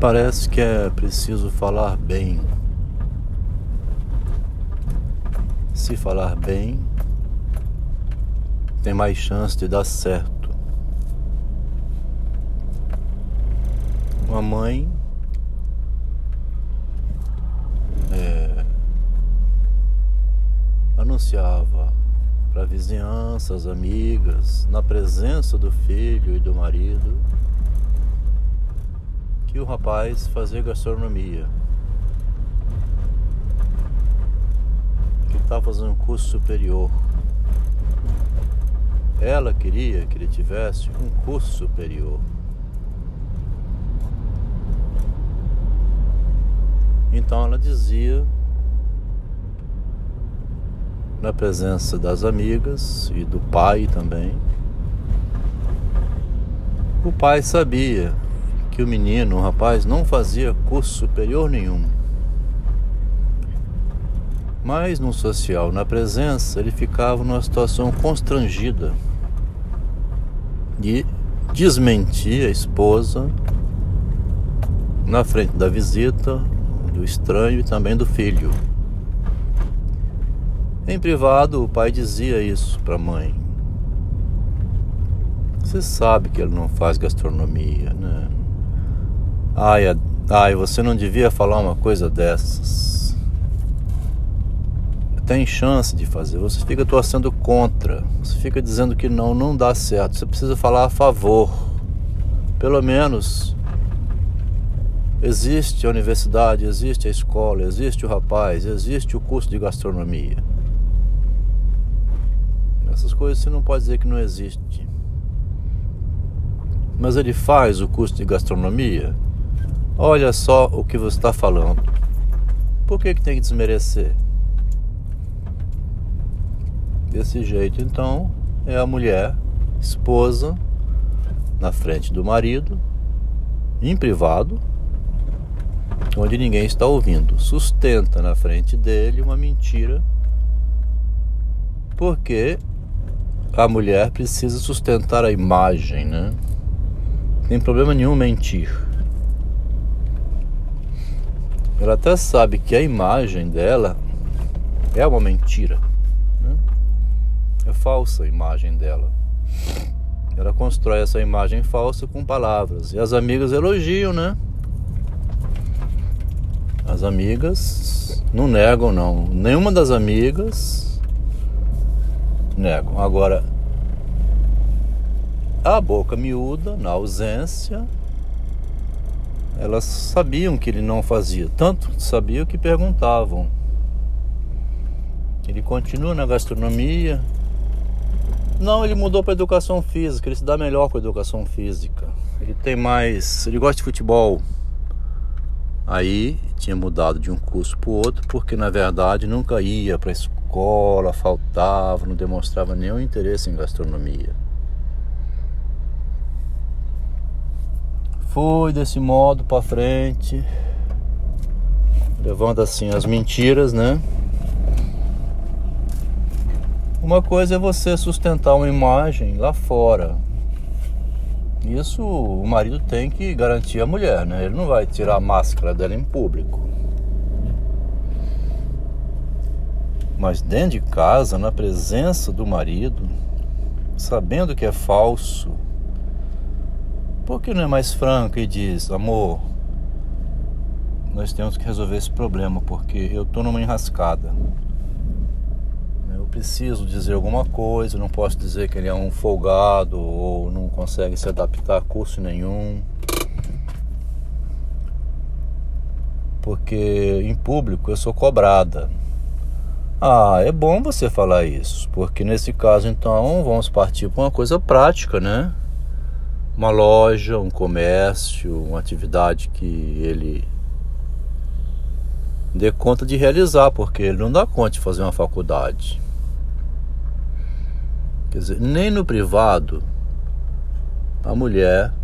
Parece que é preciso falar bem. Se falar bem, tem mais chance de dar certo. Uma mãe é, anunciava para vizinhanças, amigas, na presença do filho e do marido, que o rapaz fazia gastronomia. Que estava fazendo um curso superior. Ela queria que ele tivesse um curso superior. Então ela dizia, na presença das amigas e do pai também, o pai sabia que o menino, o rapaz, não fazia curso superior nenhum. Mas no social, na presença, ele ficava numa situação constrangida de desmentir a esposa na frente da visita, do estranho e também do filho. Em privado, o pai dizia isso para a mãe. Você sabe que ele não faz gastronomia, né? Ai, ai, você não devia falar uma coisa dessas. Tem chance de fazer. Você fica torcendo contra. Você fica dizendo que não, não dá certo. Você precisa falar a favor. Pelo menos existe a universidade, existe a escola, existe o rapaz, existe o curso de gastronomia. Essas coisas você não pode dizer que não existe. Mas ele faz o curso de gastronomia Olha só o que você está falando. Por que, que tem que desmerecer? Desse jeito, então, é a mulher, esposa, na frente do marido, em privado, onde ninguém está ouvindo, sustenta na frente dele uma mentira, porque a mulher precisa sustentar a imagem, né? Tem problema nenhum mentir. Ela até sabe que a imagem dela é uma mentira. Né? É falsa a imagem dela. Ela constrói essa imagem falsa com palavras. E as amigas elogiam, né? As amigas não negam, não. Nenhuma das amigas negam. Agora, a boca miúda, na ausência, elas sabiam que ele não fazia, tanto sabiam que perguntavam. Ele continua na gastronomia. Não, ele mudou para educação física, ele se dá melhor com a educação física. Ele tem mais, ele gosta de futebol. Aí tinha mudado de um curso para o outro, porque na verdade nunca ia para a escola, faltava, não demonstrava nenhum interesse em gastronomia. Desse modo para frente, levando assim as mentiras, né? Uma coisa é você sustentar uma imagem lá fora. Isso o marido tem que garantir a mulher, né? Ele não vai tirar a máscara dela em público. Mas dentro de casa, na presença do marido, sabendo que é falso, por que não é mais franco e diz, amor, nós temos que resolver esse problema porque eu estou numa enrascada. Eu preciso dizer alguma coisa, não posso dizer que ele é um folgado ou não consegue se adaptar a curso nenhum. Porque em público eu sou cobrada. Ah, é bom você falar isso, porque nesse caso então vamos partir para uma coisa prática, né? Uma loja, um comércio, uma atividade que ele dê conta de realizar, porque ele não dá conta de fazer uma faculdade. Quer dizer, nem no privado a mulher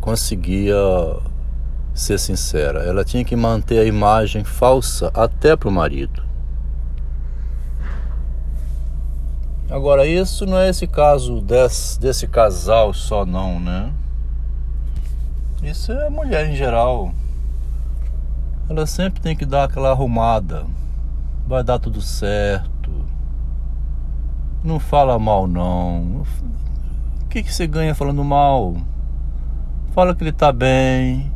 conseguia ser sincera. Ela tinha que manter a imagem falsa até para o marido. Agora, isso não é esse caso desse, desse casal só, não, né? Isso é mulher em geral. Ela sempre tem que dar aquela arrumada. Vai dar tudo certo. Não fala mal não. O que, que você ganha falando mal? Fala que ele tá bem,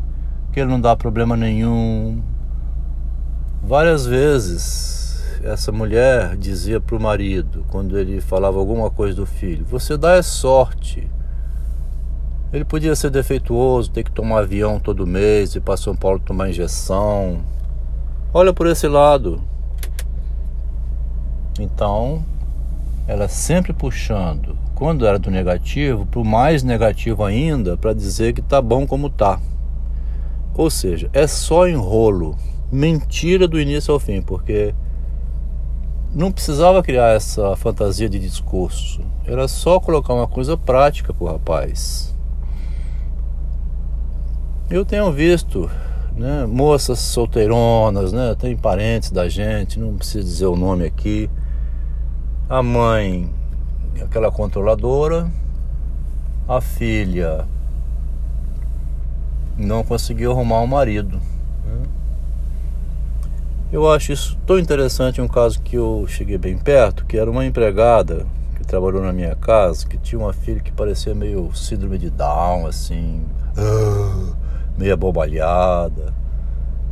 que ele não dá problema nenhum. Várias vezes essa mulher dizia pro marido, quando ele falava alguma coisa do filho: Você dá é sorte. Ele podia ser defeituoso, ter que tomar avião todo mês e para São Paulo tomar injeção. Olha por esse lado. Então, ela sempre puxando, quando era do negativo, para o mais negativo ainda, para dizer que tá bom como tá. Ou seja, é só enrolo, mentira do início ao fim, porque não precisava criar essa fantasia de discurso. Era só colocar uma coisa prática pro rapaz. Eu tenho visto né, moças solteironas, né, tem parentes da gente, não preciso dizer o nome aqui. A mãe, aquela controladora, a filha não conseguiu arrumar um marido. Eu acho isso tão interessante um caso que eu cheguei bem perto, que era uma empregada que trabalhou na minha casa, que tinha uma filha que parecia meio síndrome de Down, assim. Uh, meio abobalhada,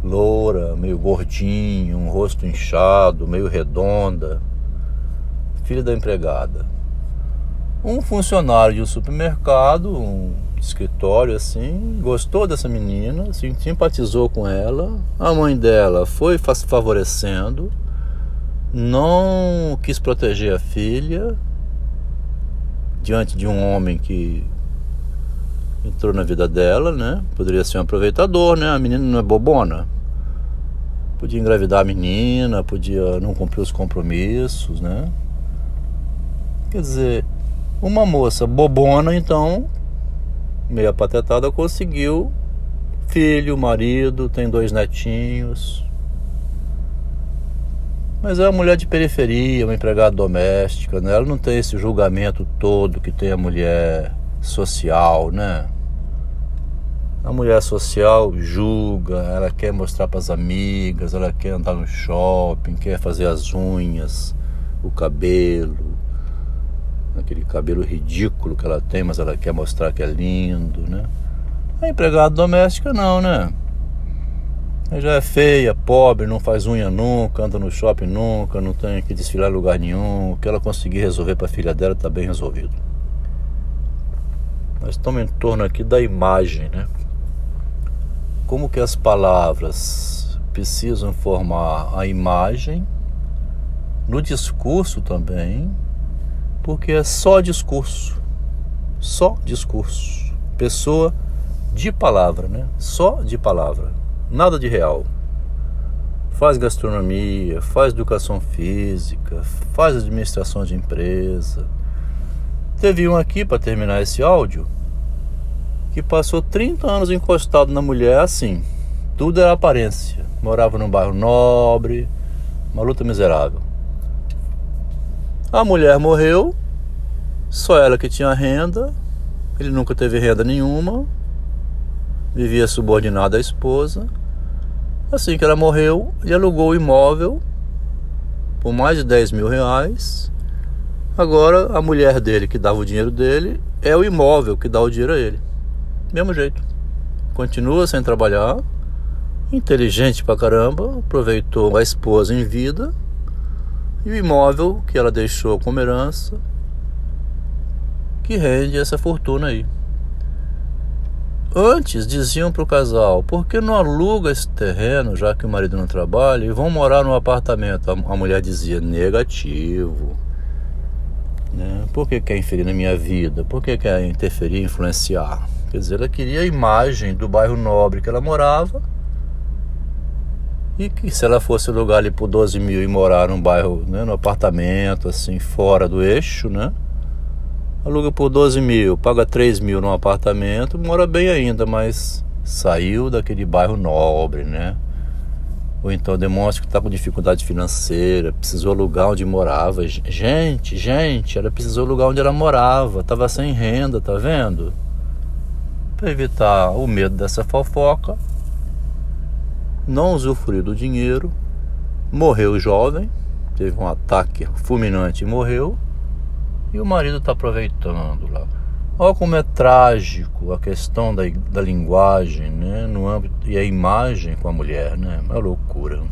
loura, meio gordinho, um rosto inchado, meio redonda, filha da empregada. Um funcionário de um supermercado, um escritório assim, gostou dessa menina, assim, simpatizou com ela. A mãe dela foi favorecendo, não quis proteger a filha diante de um homem que entrou na vida dela, né? Poderia ser um aproveitador, né? A menina não é bobona. Podia engravidar a menina, podia não cumprir os compromissos, né? Quer dizer, uma moça bobona, então, meia patetada, conseguiu filho, marido, tem dois netinhos. Mas é uma mulher de periferia, uma empregada doméstica, né? Ela não tem esse julgamento todo que tem a mulher social, né? A mulher social julga, ela quer mostrar para as amigas, ela quer andar no shopping, quer fazer as unhas, o cabelo, aquele cabelo ridículo que ela tem, mas ela quer mostrar que é lindo, né? A empregada doméstica não, né? Ela já é feia, pobre, não faz unha nunca, anda no shopping nunca, não tem que desfilar em lugar nenhum. O que ela conseguir resolver para a filha dela está bem resolvido. Nós estamos em torno aqui da imagem, né? Como que as palavras precisam formar a imagem no discurso também, porque é só discurso. Só discurso. Pessoa de palavra, né? Só de palavra. Nada de real. Faz gastronomia, faz educação física, faz administração de empresa Teve um aqui para terminar esse áudio que passou 30 anos encostado na mulher assim. Tudo era aparência. Morava num bairro nobre, uma luta miserável. A mulher morreu, só ela que tinha renda, ele nunca teve renda nenhuma, vivia subordinado à esposa. Assim que ela morreu, ele alugou o imóvel por mais de 10 mil reais Agora a mulher dele que dava o dinheiro dele é o imóvel que dá o dinheiro a ele. Mesmo jeito. Continua sem trabalhar, inteligente pra caramba, aproveitou a esposa em vida e o imóvel que ela deixou como herança que rende essa fortuna aí. Antes diziam para o casal: por que não aluga esse terreno, já que o marido não trabalha, e vão morar num apartamento? A mulher dizia: negativo. Né? Por que quer inferir na minha vida? Por que quer interferir, influenciar? Quer dizer, ela queria a imagem do bairro nobre que ela morava e que se ela fosse alugar ali por 12 mil e morar num bairro, né, no apartamento, assim, fora do eixo, né? Aluga por 12 mil, paga 3 mil num apartamento, mora bem ainda, mas saiu daquele bairro nobre, né? ou então demonstra que está com dificuldade financeira, precisou alugar onde morava. Gente, gente, ela precisou alugar onde ela morava, estava sem renda, tá vendo? para evitar o medo dessa fofoca, não usufruiu do dinheiro, morreu jovem, teve um ataque fulminante e morreu, e o marido está aproveitando lá. Olha como é trágico a questão da, da linguagem né, no âmbito, e a imagem com a mulher, né? Uma loucura.